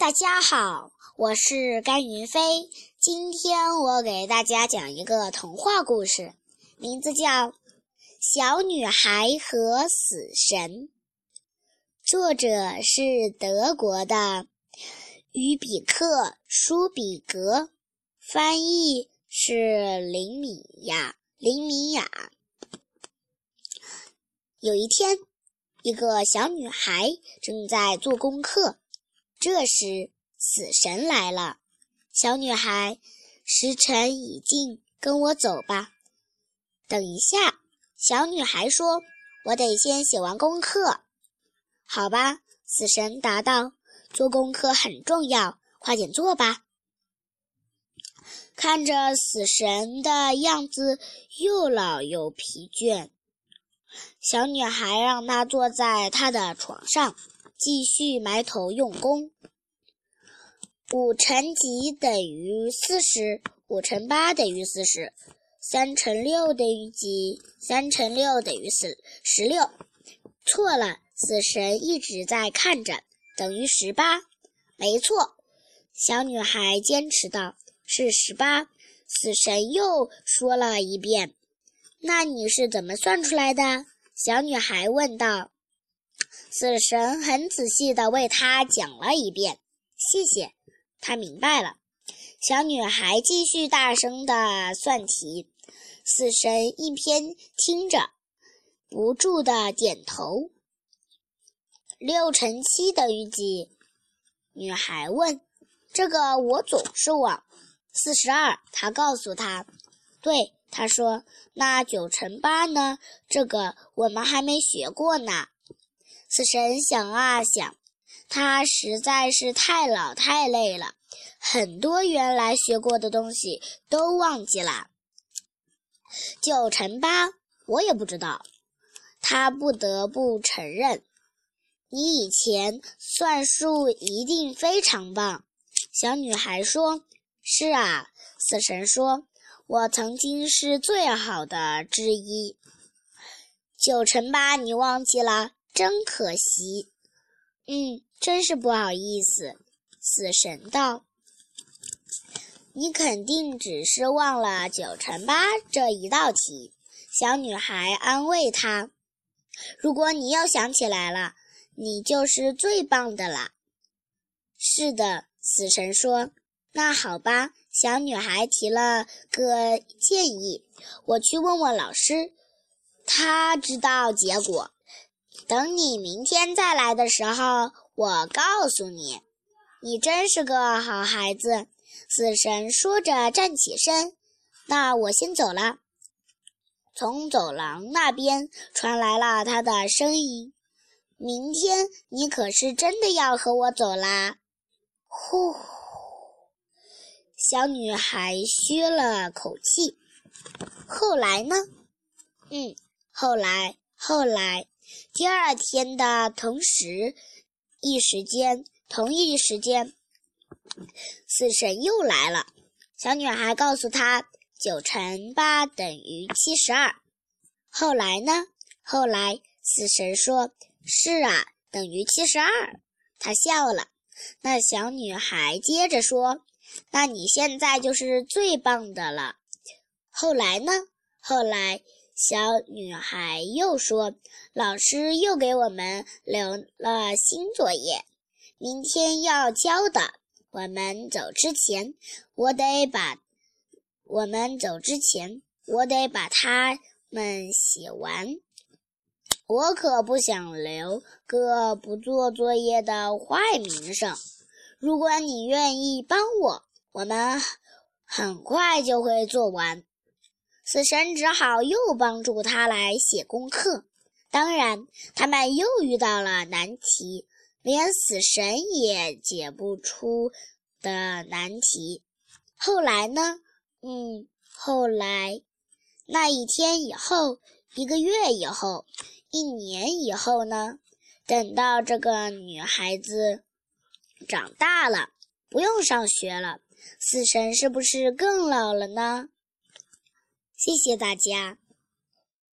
大家好，我是甘云飞。今天我给大家讲一个童话故事，名字叫《小女孩和死神》。作者是德国的于比克·舒比格，翻译是林米亚。林米雅。有一天，一个小女孩正在做功课。这时，死神来了。小女孩，时辰已尽，跟我走吧。等一下，小女孩说：“我得先写完功课。”好吧，死神答道：“做功课很重要，快点做吧。”看着死神的样子，又老又疲倦，小女孩让他坐在她的床上。继续埋头用功。五乘几等于四十？五乘八等于四十。三乘六等于几？三乘六等于四十六。错了，死神一直在看着，等于十八。没错，小女孩坚持道：“是十八。”死神又说了一遍：“那你是怎么算出来的？”小女孩问道。死神很仔细地为他讲了一遍，谢谢，他明白了。小女孩继续大声地算题，死神一边听着，不住地点头。六乘七等于几？女孩问。这个我总是忘。四十二，他告诉他。对，他说。那九乘八呢？这个我们还没学过呢。死神想啊想，他实在是太老太累了，很多原来学过的东西都忘记了。九乘八，我也不知道。他不得不承认，你以前算术一定非常棒。小女孩说：“是啊。”死神说：“我曾经是最好的之一。”九乘八，你忘记了？真可惜，嗯，真是不好意思。死神道：“你肯定只是忘了九乘八这一道题。”小女孩安慰他：“如果你又想起来了，你就是最棒的啦。”是的，死神说：“那好吧。”小女孩提了个建议：“我去问问老师，他知道结果。”等你明天再来的时候，我告诉你。你真是个好孩子。死神说着站起身，那我先走了。从走廊那边传来了他的声音：“明天你可是真的要和我走啦？”呼，小女孩吁了口气。后来呢？嗯，后来，后来。第二天的同时一时间，同一时间，死神又来了。小女孩告诉他：“九乘八等于七十二。”后来呢？后来死神说：“是啊，等于七十二。”他笑了。那小女孩接着说：“那你现在就是最棒的了。”后来呢？后来。小女孩又说：“老师又给我们留了新作业，明天要交的。我们走之前，我得把我们走之前，我得把它们写完。我可不想留个不做作业的坏名声。如果你愿意帮我，我们很快就会做完。”死神只好又帮助他来写功课。当然，他们又遇到了难题，连死神也解不出的难题。后来呢？嗯，后来那一天以后，一个月以后，一年以后呢？等到这个女孩子长大了，不用上学了，死神是不是更老了呢？谢谢大家。